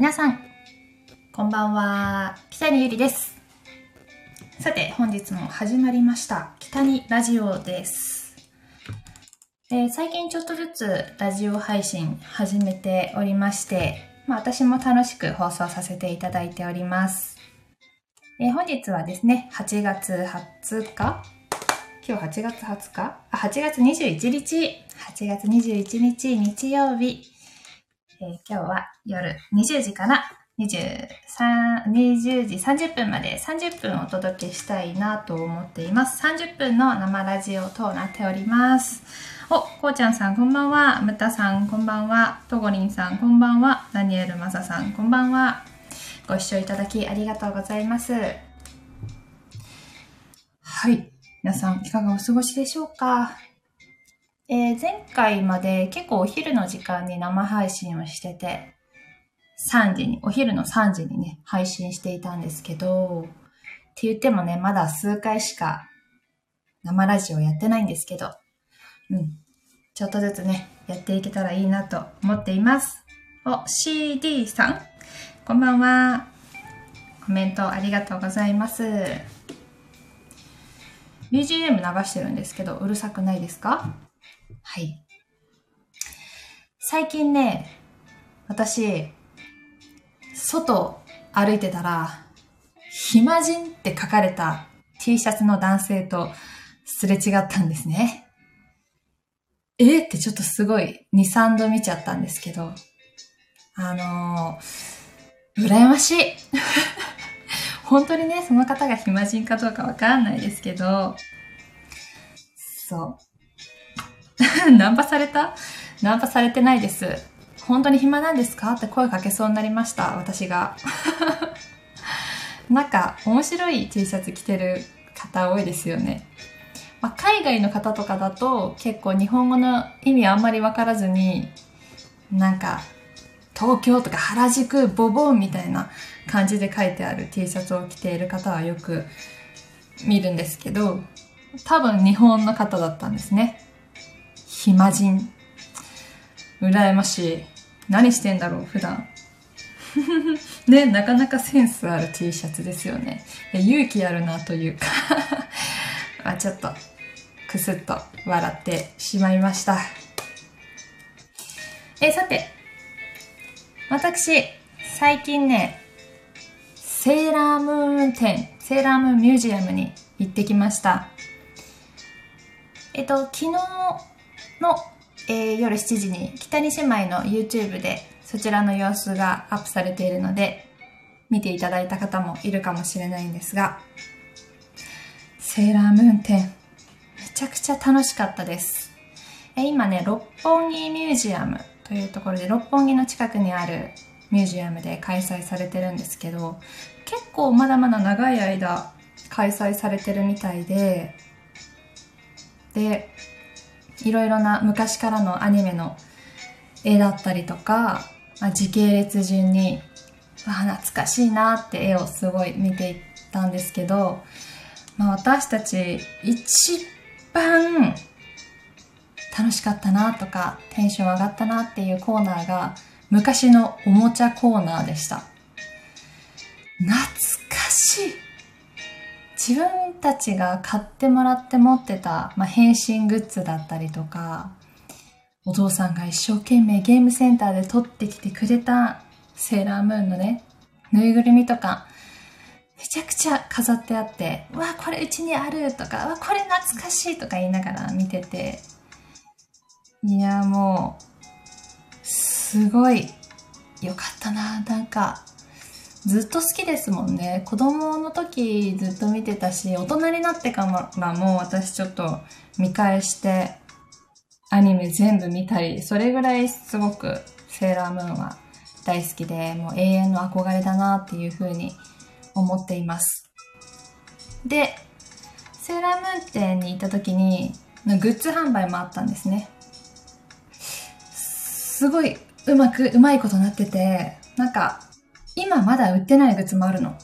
皆さん、こんばんは。北にゆりです。さて、本日も始まりました。北にラジオです。えー最近ちょっとずつラジオ配信始めておりまして、まあ私も楽しく放送させていただいております。えー本日はですね、8月20日今日8月20日あ、8月21日 !8 月21日日曜日。え今日は夜20時から23 20時30分まで30分お届けしたいなと思っています。30分の生ラジオとなっております。お、こうちゃんさんこんばんは。むたさんこんばんは。とごりんさんこんばんは。ダニエルまささんこんばんは。ご視聴いただきありがとうございます。はい。皆さんいかがお過ごしでしょうか？えー前回まで結構お昼の時間に生配信をしてて、3時に、お昼の3時にね、配信していたんですけど、って言ってもね、まだ数回しか生ラジオやってないんですけど、うん。ちょっとずつね、やっていけたらいいなと思っています。お、CD さん、こんばんは。コメントありがとうございます。BGM 流してるんですけど、うるさくないですか？はい。最近ね、私、外歩いてたら、暇人って書かれた T シャツの男性とすれ違ったんですね。えってちょっとすごい2、3度見ちゃったんですけど、あのー、羨ましい。本当にね、その方が暇人かどうかわかんないですけど、そう。ナンパされた？ナンパされてないです。本当に暇なんですか？って声かけそうになりました、私が。なんか、面白い T シャツ着てる方多いですよね。まあ、海外の方とかだと結構日本語の意味あんまりわからずに、なんか、東京とか原宿、ボボンみたいな感じで書いてある T シャツを着ている方はよく見るんですけど、多分日本の方だったんですね。暇人。羨ましい。何してんだろう、普段。ね、なかなかセンスある T シャツですよね。勇気あるなというかま あちょっと、くすっと笑ってしまいました。え、さて、私、最近ね、セーラームーン展、セーラームーンミュージアムに行ってきました。えっと、昨日の、えー夜7時に北に姉妹の YouTube でそちらの様子がアップされているので見ていただいた方もいるかもしれないんですがセーラームーン展めちゃくちゃ楽しかったです。え今ね六本木ミュージアムというところで六本木の近くにあるミュージアムで開催されてるんですけど結構まだまだ長い間開催されてるみたいででいろいろな昔からのアニメの絵だったりとか、まあ、時系列順に、あ懐かしいなって絵をすごい見ていったんですけど、まあ、私たち一番楽しかったなとかテンション上がったなっていうコーナーが昔のおもちゃコーナーでした。懐かしい自分たちが買ってもらって持ってた、まあ、変身グッズだったりとか、お父さんが一生懸命ゲームセンターで取ってきてくれたセーラームーンのね、ぬいぐるみとか、めちゃくちゃ飾ってあって、うわ、これうちにあるとか、わ、これ懐かしいとか言いながら見てて、いや、もう、すごい良かったな。なんか、ずっと好きですもんね。子供の時ずっと見てたし、大人になってからも私ちょっと見返して、アニメ全部見たり、それぐらいすごくセーラームーンは大好きで、もう永遠の憧れだなっていう風に思っています。で、セーラームーン店に行った時に、グッズ販売もあったんですね。すごいうまく、うまいことなってて、なんか、今まだ売ってないグッズもあるの。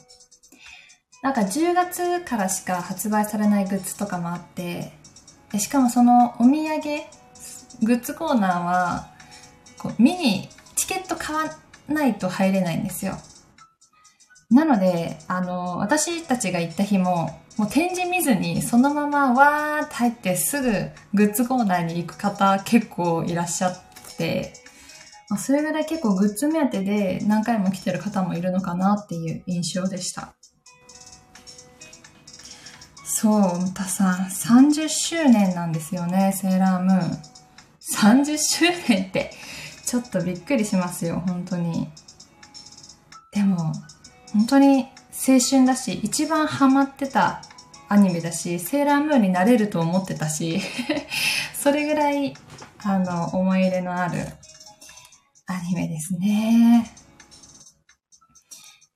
なんか10月からしか発売されないグッズとかもあって、でしかもそのお土産、グッズコーナーは、こう見に、チケット買わないと入れないんですよ。なので、あの、私たちが行った日も、もう展示見ずにそのままわーって入ってすぐグッズコーナーに行く方結構いらっしゃって、まそれぐらい結構グッズ目当てで何回も来てる方もいるのかなっていう印象でした。そう、またさん、30周年なんですよね、セーラームーン。30周年って、ちょっとびっくりしますよ、本当に。でも、本当に青春だし、一番ハマってたアニメだし、セーラームーンになれると思ってたし、それぐらい、あの、思い入れのあるアニメですね。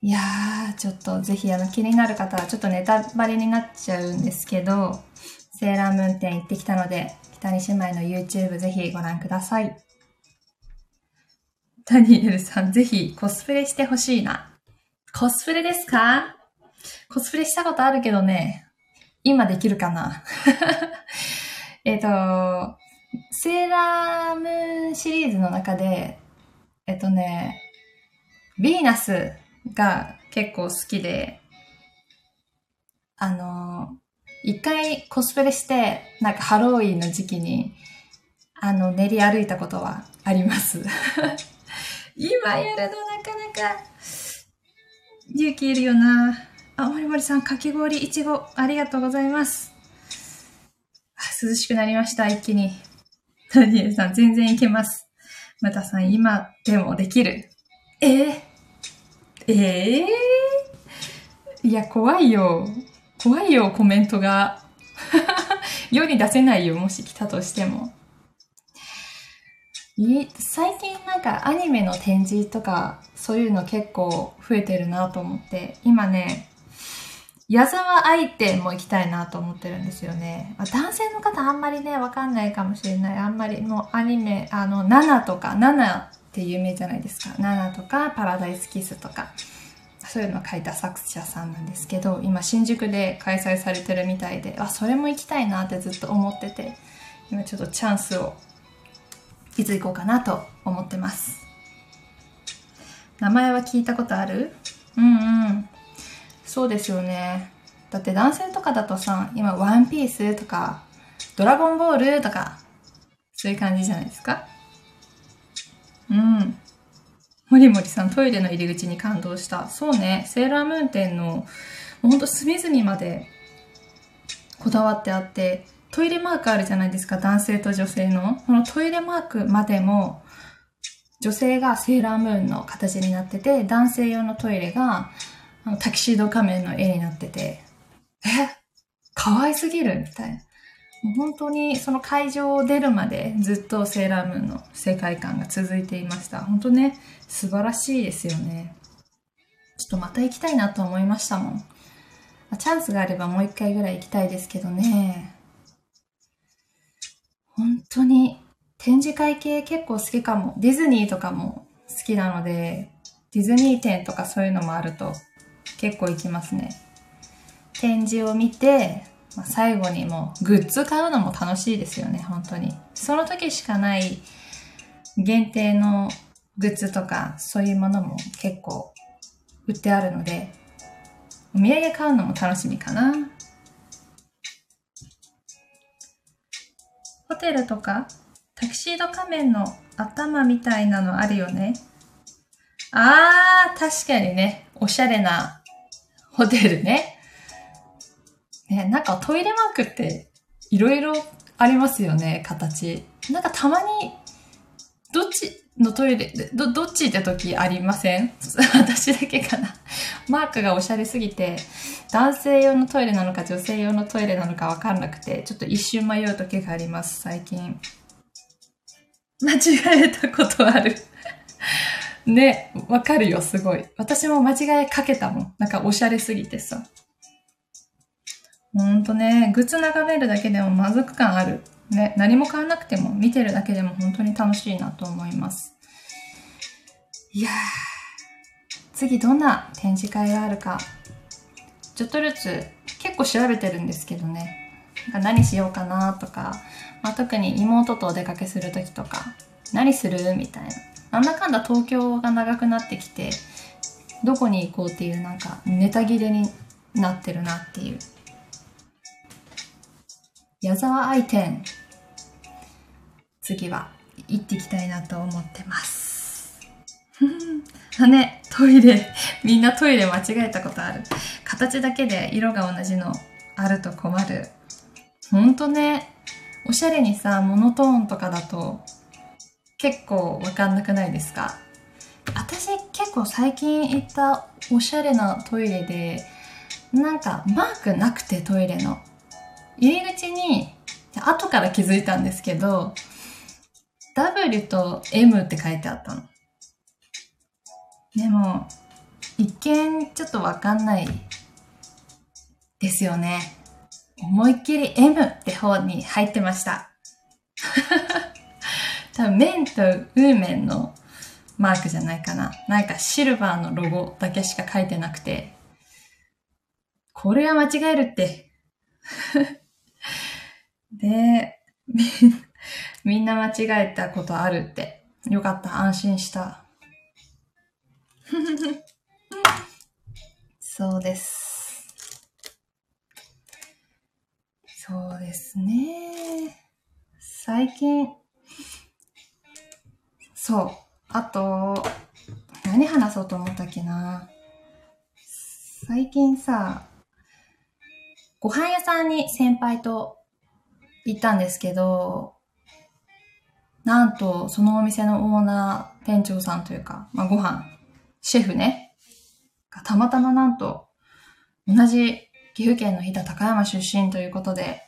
いやー、ちょっとぜひあの気になる方はちょっとネタバレになっちゃうんですけど、セーラームーン店行ってきたので、北に姉妹の YouTube ぜひご覧ください。ダニエルさん、ぜひコスプレしてほしいな。コスプレですか？コスプレしたことあるけどね、今できるかな？えっと、セーラームーンシリーズの中で、えっとね、ヴィーナスが結構好きで、あの、一回コスプレして、なんかハロウィンの時期に、あの、練り歩いたことはあります。今やるのなかなか、勇気いるよな。あ、森森さん、かき氷いちご、ありがとうございます。涼しくなりました、一気に。ダニエルさん、全然いけます。またさん、今でもできる？えー、ええー、いや、怖いよ。怖いよ、コメントが。世に出せないよ、もし来たとしても。最近なんかアニメの展示とかそういうの結構増えてるなと思って、今ね、矢沢愛店も行きたいなと思ってるんですよね。男性の方あんまりね、わかんないかもしれない。あんまりもうアニメ、あの、7とか、7って有名じゃないですか。7とか、パラダイスキスとか。そういうのを書いた作者さんなんですけど、今新宿で開催されてるみたいで、あ、それも行きたいなってずっと思ってて、今ちょっとチャンスをいつ行こうかなと思ってます。名前は聞いたことある？うんうん。そうですよね。だって男性とかだとさ、今ワンピースとか、ドラゴンボールとか、そういう感じじゃないですか？うん。もりもりさん、トイレの入り口に感動した。そうね、セーラームーン店の、もうほんと隅々までこだわってあって、トイレマークあるじゃないですか、男性と女性の。このトイレマークまでも、女性がセーラームーンの形になってて、男性用のトイレが、あのタキシード仮面の絵になってて、え？可愛すぎる？みたいな。もう本当にその会場を出るまでずっとセーラームーンの世界観が続いていました。本当ね、素晴らしいですよね。ちょっとまた行きたいなと思いましたもん。チャンスがあればもう一回ぐらい行きたいですけどね。本当に展示会系結構好きかも。ディズニーとかも好きなので、ディズニー展とかそういうのもあると結構行きますね。展示を見て、最後にもうグッズ買うのも楽しいですよね、本当に。その時しかない限定のグッズとかそういうものも結構売ってあるので、お土産買うのも楽しみかな。ホテルとかタキシード仮面の頭みたいなのあるよね。あー、確かにね、おしゃれなホテルね。ね、なんかトイレマークっていろいろありますよね、形。なんかたまに、どっちのトイレ、ど、どっちって時ありません？私だけかな。マークがおしゃれすぎて、男性用のトイレなのか女性用のトイレなのかわかんなくて、ちょっと一瞬迷う時があります、最近。間違えたことあるね、わかるよ、すごい。私も間違えかけたもん。なんかおしゃれすぎてさ。ほんとね、グッズ眺めるだけでも満足感ある。ね、何も買わなくても見てるだけでも本当に楽しいなと思います。いやー、次どんな展示会があるか、ちょっとずつ結構調べてるんですけどね。なんか何しようかなとか、まあ、特に妹とお出かけするときとか、何するみたいな。なんだかんだ東京が長くなってきて、どこに行こうっていうなんかネタ切れになってるなっていう。矢沢愛店。次は行ってきたいなと思ってます。あね、トイレ。みんなトイレ間違えたことある。形だけで色が同じのあると困る。ほんとね、おしゃれにさ、モノトーンとかだと結構わかんなくないですか？私結構最近行ったおしゃれなトイレで、なんかマークなくてトイレの。入り口に、後から気づいたんですけど、W と M って書いてあったの。でも、一見ちょっとわかんないですよね。思いっきり M って方に入ってました。多分、面とウーメンのマークじゃないかな。なんかシルバーのロゴだけしか書いてなくて、これは間違えるって。で、みんな間違えたことあるって。よかった、安心した。そうです。そうですね。最近、そう。あと、何話そうと思ったっけな。最近さ、ご飯屋さんに先輩と行ったんですけど、なんと、そのお店のオーナー、店長さんというか、まあ、ご飯、シェフね、がたまたまなんと、同じ岐阜県の飛騨高山出身ということで、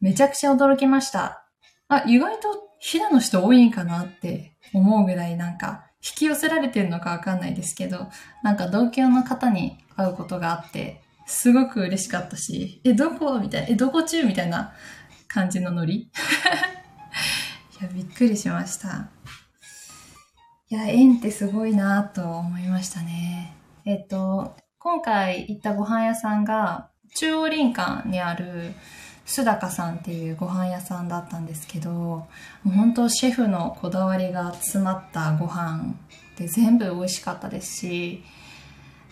めちゃくちゃ驚きました。あ、意外と飛騨の人多いんかなって思うぐらいなんか、引き寄せられてるのかわかんないですけど、なんか同郷の方に会うことがあって、すごく嬉しかったし、え、どこ？みたいな、え、どこ中？みたいな感じのノリ いや、びっくりしました。いや、縁ってすごいなと思いましたね。えっと、今回行ったご飯屋さんが、中央林間にある、須高さんっていうご飯屋さんだったんですけど、本当シェフのこだわりが詰まったご飯で全部美味しかったですし、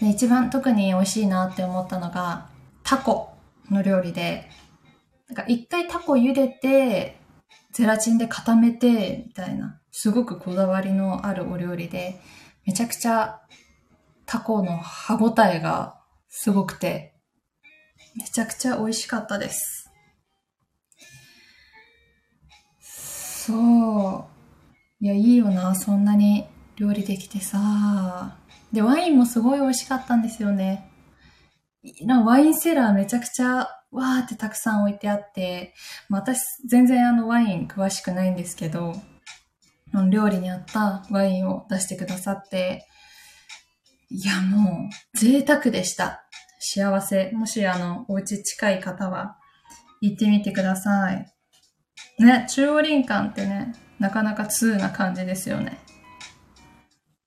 で一番特に美味しいなって思ったのがタコの料理で、なんか一回タコ茹でて、ゼラチンで固めて、みたいな、すごくこだわりのあるお料理で、めちゃくちゃタコの歯ごたえがすごくて、めちゃくちゃ美味しかったです。そう。いや、いいよな、そんなに料理できてさ。で、ワインもすごい美味しかったんですよね。なワインセラーめちゃくちゃわーってたくさん置いてあって、まあ、私全然あのワイン詳しくないんですけど、料理に合ったワインを出してくださって、いやもう贅沢でした。幸せ。もしあの、お家近い方は行ってみてください。ね、中央林間ってね、なかなか通な感じですよね。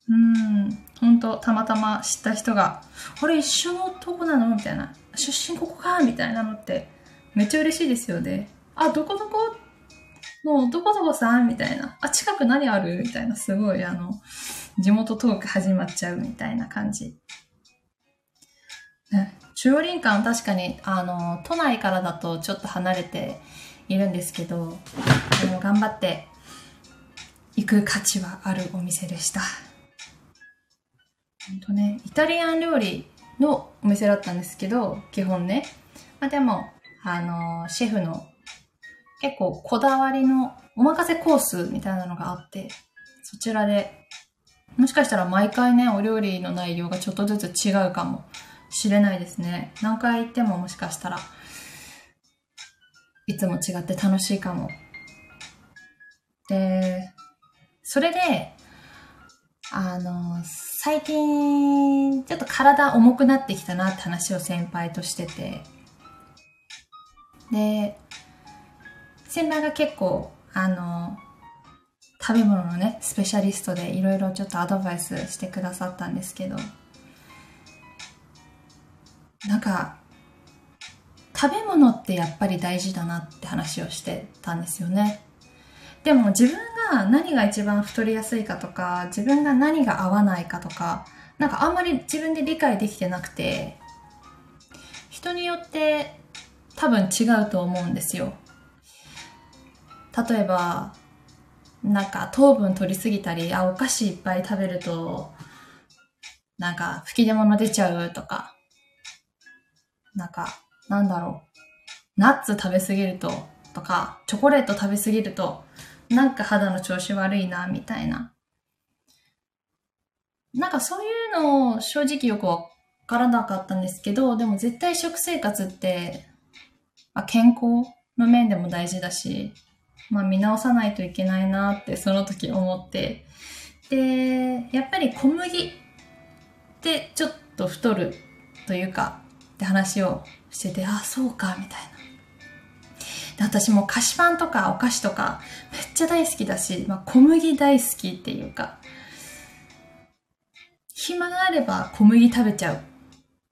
うん、ほんと、たまたま知った人が、あれ一緒のとこなの？みたいな。出身ここか？みたいなのって、めっちゃ嬉しいですよね。あ、どこどこ？もう、どこどこさん？みたいな。あ、近く何ある？みたいな。すごい、あの、地元トーク始まっちゃうみたいな感じ。ね、中央林間確かに、あの、都内からだとちょっと離れて、いるんですけど、でも頑張って行く価値はあるお店でした。本当ね、イタリアン料理のお店だったんですけど、基本ね。まあ、でも、あの、シェフの結構こだわりのお任せコースみたいなのがあって、そちらで、もしかしたら毎回ね、お料理の内容がちょっとずつ違うかもしれないですね。何回行ってももしかしたらいつも違って楽しいかも。で、それで、あの、最近、ちょっと体重くなってきたなって話を先輩としてて、で、先輩が結構、あの、食べ物のね、スペシャリストでいろいろちょっとアドバイスしてくださったんですけど、なんか、食べ物ってやっぱり大事だなって話をしてたんですよね。でも自分が何が一番太りやすいかとか、自分が何が合わないかとか、なんかあんまり自分で理解できてなくて、人によって多分違うと思うんですよ。例えば、なんか糖分取りすぎたり、あ、お菓子いっぱい食べると、なんか吹き出物出ちゃうとか、なんか、なんだろう。ナッツ食べすぎると、とか、チョコレート食べすぎると、なんか肌の調子悪いな、みたいな。なんかそういうのを正直よくわからなかったんですけど、でも絶対食生活って、まあ、健康の面でも大事だし、まあ見直さないといけないなってその時思って。で、やっぱり小麦ってちょっと太るというか、って話をしてて、あ、そうか、みたいな。で私も菓子パンとかお菓子とかめっちゃ大好きだし、まあ、小麦大好きっていうか、暇があれば小麦食べちゃう。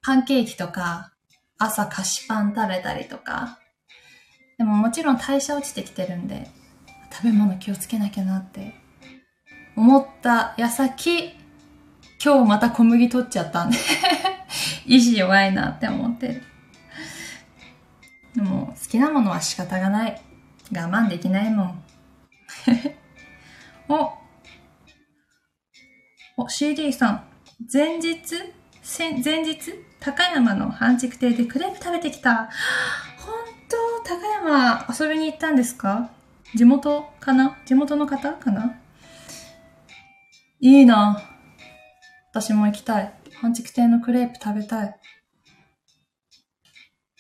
パンケーキとか、朝菓子パン食べたりとか、でももちろん代謝落ちてきてるんで、食べ物気をつけなきゃなって思った矢先、今日また小麦取っちゃったんで 意志弱いなって思って。でも好きなものは仕方がない。我慢できないもん。お、お、CD さん。前日前日高山の半熟亭でクレープ食べてきた。本当？高山遊びに行ったんですか？地元かな？地元の方かな？いいな。私も行きたい。半畜亭のクレープ食べたい。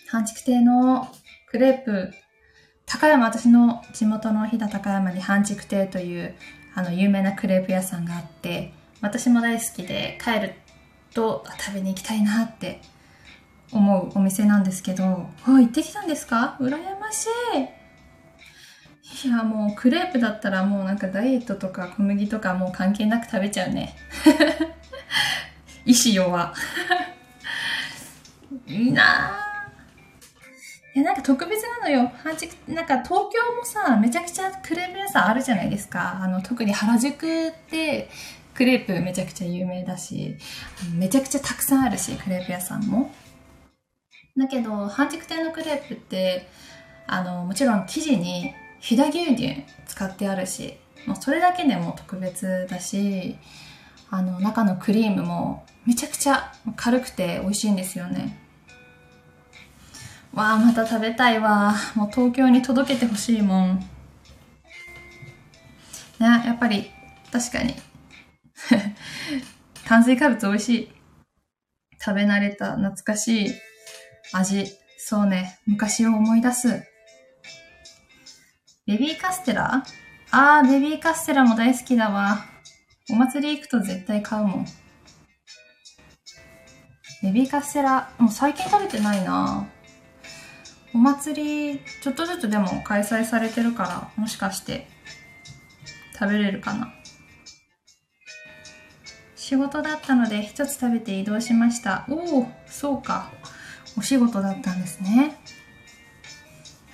半畜亭のクレープ、高山、私の地元の飛騨高山に半畜亭というあの有名なクレープ屋さんがあって、私も大好きで帰ると食べに行きたいなって思うお店なんですけど、あ、行ってきたんですか？羨ましい。いや、もうクレープだったらもうなんかダイエットとか小麦とかもう関係なく食べちゃうね。意志弱。いいなぁ。いや、なんか特別なのよ。なんか東京もさ、めちゃくちゃクレープ屋さんあるじゃないですか。あの、特に原宿ってクレープめちゃくちゃ有名だし、めちゃくちゃたくさんあるし、クレープ屋さんも。だけど、半熟亭のクレープって、あの、もちろん生地に飛騨牛乳使ってあるし、もうそれだけでも特別だし、あの、中のクリームもめちゃくちゃ軽くて美味しいんですよね。わあ、また食べたいわ。もう東京に届けてほしいもん。ね、やっぱり、確かに。炭水化物美味しい。食べ慣れた懐かしい味。そうね。昔を思い出す。ベビーカステラ？あー、ベビーカステラも大好きだわ。お祭り行くと絶対買うもん。ベビーカステラ、もう最近食べてないなお祭り、ちょっとずつでも開催されてるから、もしかして食べれるかな？仕事だったので一つ食べて移動しました。おお、そうか。お仕事だったんですね。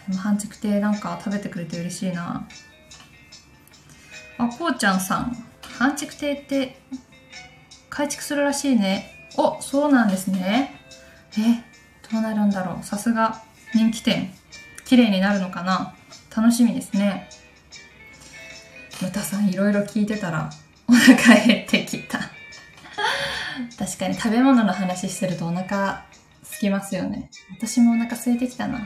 でも半熟亭なんか食べてくれて嬉しいな。あ、こうちゃんさん。半熟亭って改築するらしいね。お、そうなんですね。え、どうなるんだろう。さすが人気店。綺麗になるのかな？楽しみですね。ムタさんいろいろ聞いてたらお腹減ってきた。確かに食べ物の話してるとお腹すきますよね。私もお腹空いてきたな。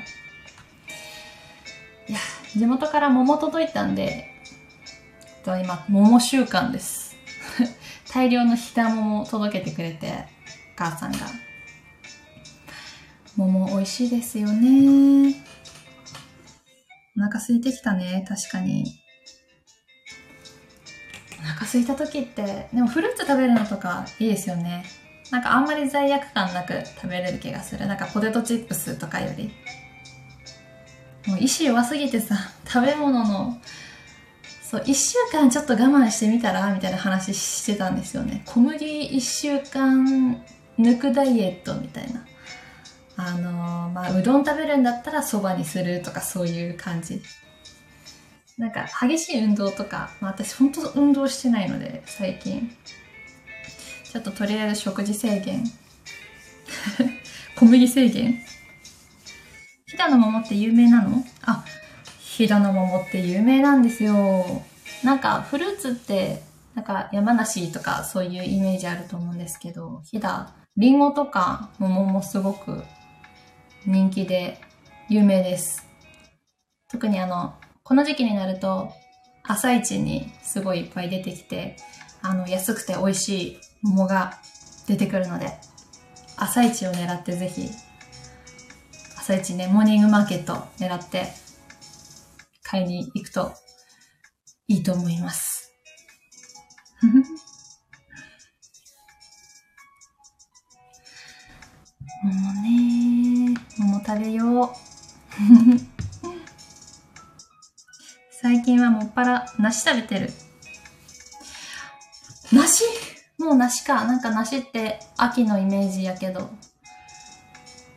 いや、地元から桃届いたんで、と今、桃週間です。大量のひだ桃を届けてくれて、お母さんが。桃美味しいですよね。お腹空いてきたね、確かに。お腹空いた時って、でもフルーツ食べるのとかいいですよね。なんかあんまり罪悪感なく食べれる気がする。なんかポテトチップスとかより。もう意志弱すぎてさ、食べ物の、そう、一週間ちょっと我慢してみたらみたいな話してたんですよね。小麦一週間抜くダイエットみたいな。あの、まあ、うどん食べるんだったらそばにするとかそういう感じ。なんか激しい運動とか、まあ、私本当運動してないので最近。ちょっととりあえず食事制限。小麦制限。飛騨の桃って有名なの？あ飛騨の桃って有名なんですよ。なんかフルーツってなんか山梨とかそういうイメージあると思うんですけど飛騨リンゴとか桃もすごく人気で有名です特にあのこの時期になると、朝市にすごいいっぱい出てきて、あの、安くて美味しい桃が出てくるので、朝市を狙ってぜひ、朝市ね、モーニングマーケット狙って買いに行くといいと思います。食べよう。最近はもっぱら梨食べてる。梨？もう梨か。なんか梨って秋のイメージやけど。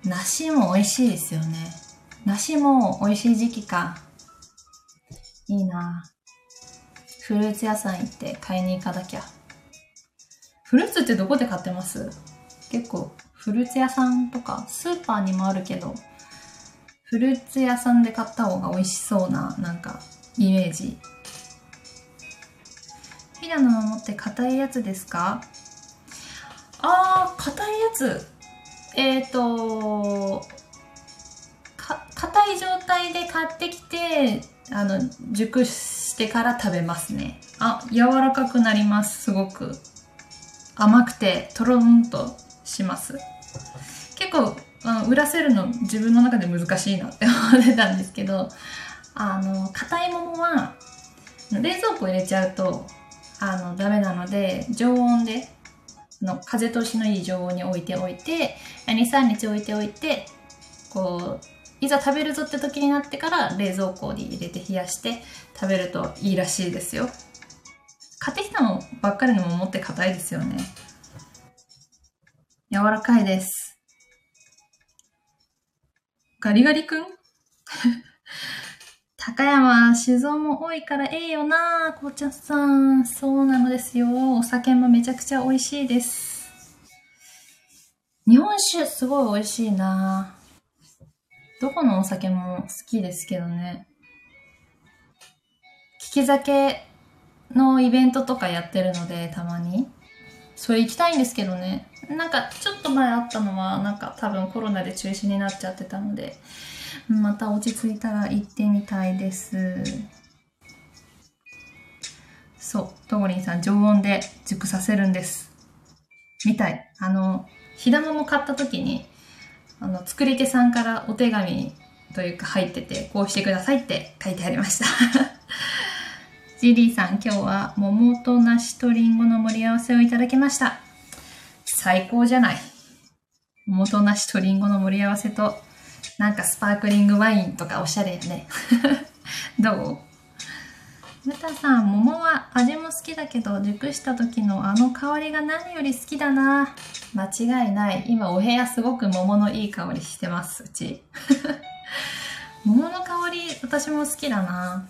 梨も美味しいですよね。梨も美味しい時期か。いいなフルーツ屋さん行って買いに行かなきゃ。フルーツってどこで買ってます？結構フルーツ屋さんとかスーパーにもあるけど、フルーツ屋さんで買った方が美味しそうな、なんかイメージ。ひなの桃って硬いやつですか？あー硬いやつ。えっ、ー、と硬い状態で買ってきてあの熟してから食べますね。あ柔らかくなりますすごく。甘くてとろんとします結構あの売らせるの自分の中で難しいなって思ってたんですけどあの、硬い桃は、冷蔵庫入れちゃうと、あの、ダメなので、常温で、の風通しのいい常温に置いておいて、2、3日置いておいて、こう、いざ食べるぞって時になってから冷蔵庫に入れて冷やして食べるといいらしいですよ。買ってきたのばっかりの桃って硬いですよね。柔らかいです。ガリガリ君？高山酒造も多いからええよな紅茶さん。そうなのですよ。お酒もめちゃくちゃ美味しいです。日本酒すごい美味しいなどこのお酒も好きですけどね。利き酒のイベントとかやってるので、たまに。それ行きたいんですけどね。なんか、ちょっと前あったのは、なんか多分コロナで中止になっちゃってたので、また落ち着いたら行ってみたいです。そう、とごりんさん、常温で熟させるんです。みたい。あの、ひだまも買った時に、あの、作り手さんからお手紙というか入ってて、こうしてくださいって書いてありました。ジリーさん、今日は桃と梨とリンゴの盛り合わせをいただきました。最高じゃない。桃と梨とリンゴの盛り合わせとなんかスパークリングワインとかおしゃれやね。どう？ムタさん、桃は味も好きだけど、熟した時のあの香りが何より好きだな。間違いない。今お部屋すごく桃のいい香りしてます、うち。桃の香り、私も好きだな。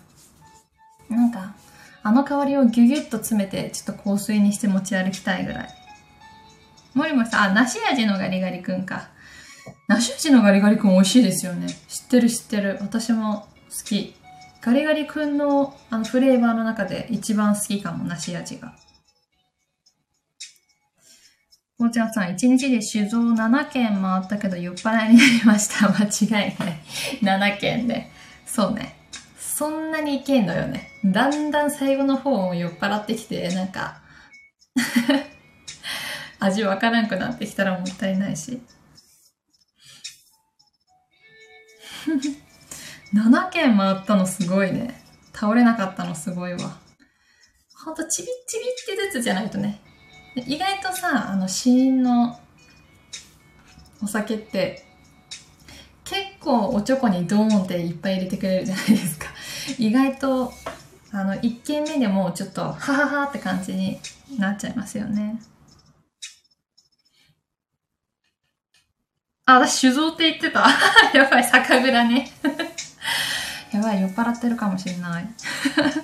なんか、あの香りをギュギュッと詰めて、ちょっと香水にして持ち歩きたいぐらい。もりもさん、あ、梨味のガリガリくんか。梨味のガリガリ君美味しいですよね。知ってる知ってる。私も好き。ガリガリ君のあのフレーバーの中で一番好きかも、梨味が。こうちゃんさん、一日で酒造7軒回ったけど酔っ払いになりました。間違いない。7軒で。そうね。そんなにいけんのよね。だんだん最後の方も酔っ払ってきて、なんか 味わからんくなってきたらもったいないし。7軒回ったのすごいね。倒れなかったのすごいわ。ほんとちびちびってずつじゃないとね。意外とさ、あの、死因のお酒って、結構おちょこにドーンっていっぱい入れてくれるじゃないですか。意外と、あの、1軒目でもちょっと、はははって感じになっちゃいますよね。あ、私酒造って言ってた。やばい、酒蔵ね。やばい、酔っ払ってるかもしれない。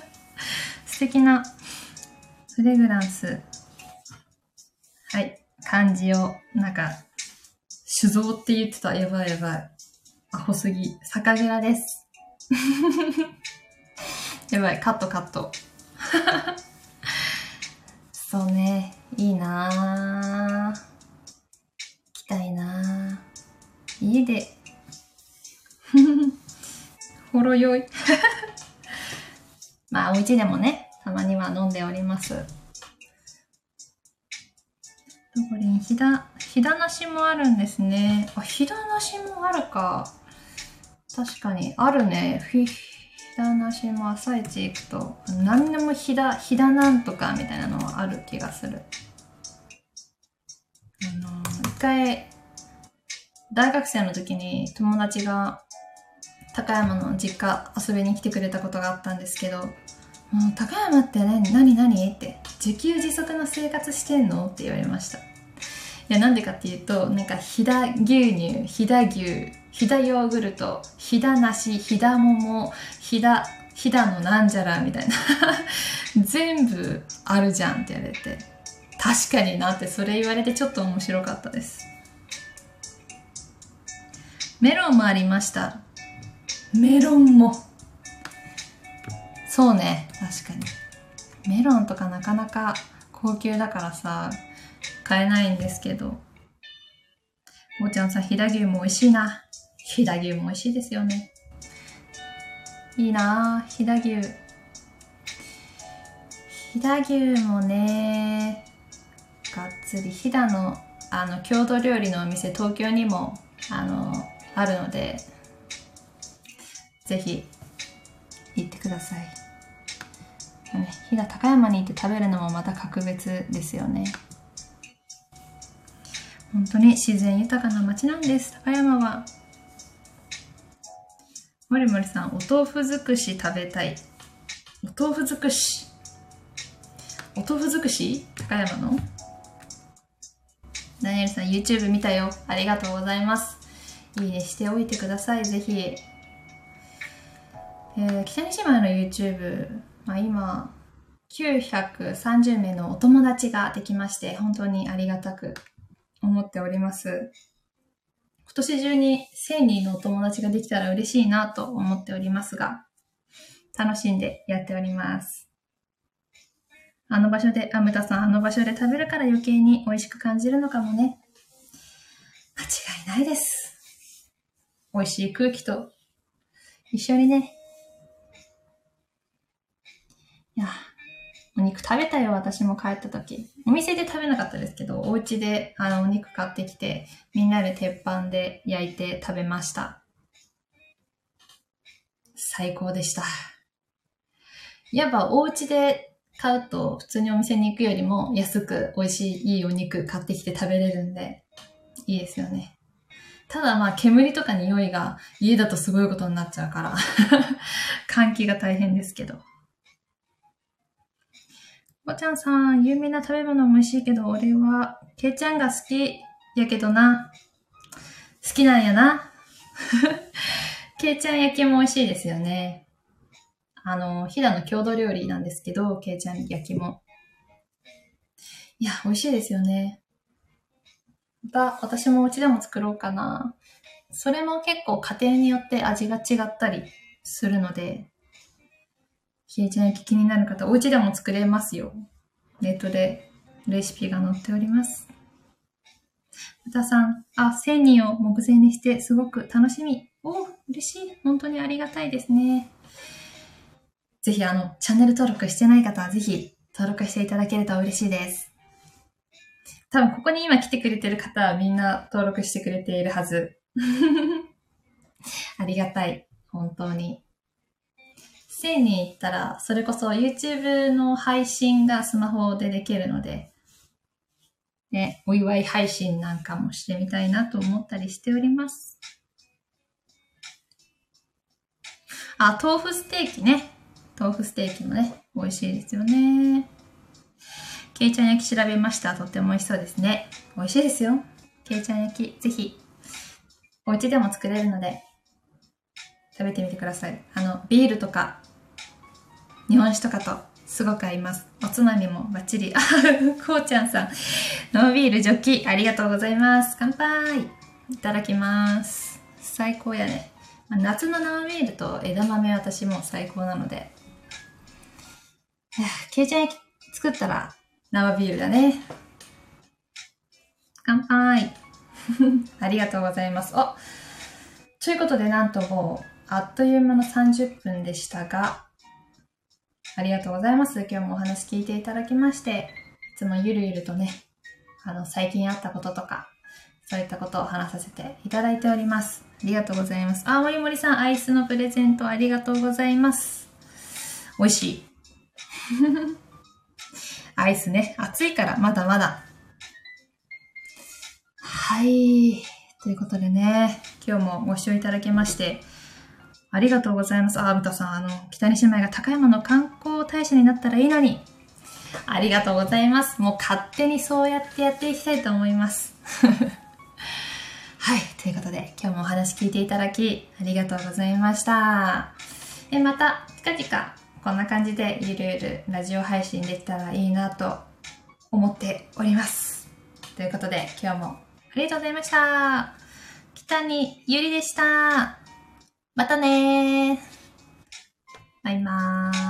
素敵なフレグランス。はい。漢字を、なんか、酒造って言ってた。やばいやばい。アホすぎ。酒蔵です。やばい、カットカット。そうね、いいなぁ。行きたいなぁ。家で、ほろ酔い。まあ、お家でもね、たまには飲んでおります。どこに、ひだ、ひだなしもあるんですね。あ、ひだなしもあるか。確かに、あるね。ひ、ひだなしも朝一行くと、何でもひだ、ひだなんとかみたいなのはある気がする。あの、一回、大学生の時に友達が高山の実家遊びに来てくれたことがあったんですけど、もう高山って何何何って自給自足の生活してんの？って言われました。いや、なんでかっていうと、なんか、ひだ牛乳、ひだ牛、ひだヨーグルト、ひだ梨、ひだ桃、ひだ、ひだのなんじゃらみたいな。全部あるじゃんって言われて。確かになってそれ言われてちょっと面白かったです。メロンもありました。メロンも。そうね、確かに。メロンとかなかなか高級だからさ、買えないんですけど。おーちゃんさん、飛騨牛も美味しいな。飛騨牛も美味しいですよね。いいなぁ、飛騨牛。飛騨牛もね、がっつり、飛騨の、あの、郷土料理のお店、東京にも、あの、あるので、ぜひ行ってください。ね、飛騨高山に行って食べるのもまた格別ですよね。本当に自然豊かな街なんです、高山は。もりもりさん、お豆腐尽くし食べたい。お豆腐尽くし。お豆腐尽くし？高山の？ダニエルさん、YouTube 見たよ。ありがとうございます。いいねしておいてください、ぜひ。えー、北西島の YouTube、まあ、今、930名のお友達ができまして、本当にありがたく思っております。今年中に1000人のお友達ができたら嬉しいなと思っておりますが、楽しんでやっております。あの場所で、あ、むたさん、あの場所で食べるから余計に美味しく感じるのかもね。間違いないです。美味しい空気と一緒にね、いや、お肉食べたよ、私も帰った時。お店で食べなかったですけど、お家であのお肉買ってきて、みんなで鉄板で焼いて食べました。最高でした。やっぱお家で買うと普通にお店に行くよりも安く美味しいいいお肉買ってきて食べれるんで、いいですよね。ただまあ煙とか匂いが家だとすごいことになっちゃうから 換気が大変ですけど。おちゃんさん、有名な食べ物も美味しいけど、俺は、けいちゃんが好きやけどな。好きなんやな。けいちゃん焼きも美味しいですよね。あの、飛騨の郷土料理なんですけど、けいちゃん焼きも。いや、美味しいですよね。また、私もお家でも作ろうかな。それも結構家庭によって味が違ったりするので、消えちゃい気になる方、お家でも作れますよ。ネットでレシピが載っております。豚さん、あ、1000人を目前にしてすごく楽しみ。お、嬉しい。本当にありがたいですね。ぜひ、あの、チャンネル登録してない方はぜひ登録していただけると嬉しいです。多分、ここに今来てくれてる方はみんな登録してくれているはず。ありがたい。本当に。1000人行ったら、それこそ YouTube の配信がスマホでできるので、ね、お祝い配信なんかもしてみたいなと思ったりしております。あ、豆腐ステーキね。豆腐ステーキもね、美味しいですよね。けいちゃん焼き調べました。とっても美味しそうですね。美味しいですよ。けいちゃん焼き、ぜひ、お家でも作れるので、食べてみてください。あの、ビールとか、日本酒とかとすごく合います。おつまみもバッチリ。あ、こうちゃんさん。生ビールジョッキ、ありがとうございます。乾杯いただきます。最高やね。夏の生ビールと枝豆私も最高なので。ケイちゃん焼き作ったら生ビールだね。乾杯 ありがとうございます。おということで、なんともう、あっという間の30分でしたが、ありがとうございます。今日もお話聞いていただきまして、いつもゆるゆるとね、あの、最近あったこととか、そういったことを話させていただいております。ありがとうございます。あ、森森さん、アイスのプレゼントありがとうございます。美味しい。アイスね、暑いからまだまだ。はい。ということでね、今日もご視聴いただきまして、ありがとうございます。あ、ぶたさん、あの、北西姉妹が高山の観光大使になったらいいのに。ありがとうございます。もう勝手にそうやってやっていきたいと思います。はい。ということで、今日もお話聞いていただき、ありがとうございました。え、また、近々、こんな感じでゆるゆるラジオ配信できたらいいなと思っております。ということで、今日もありがとうございました。北にゆりでした。またねー。バイバーイ。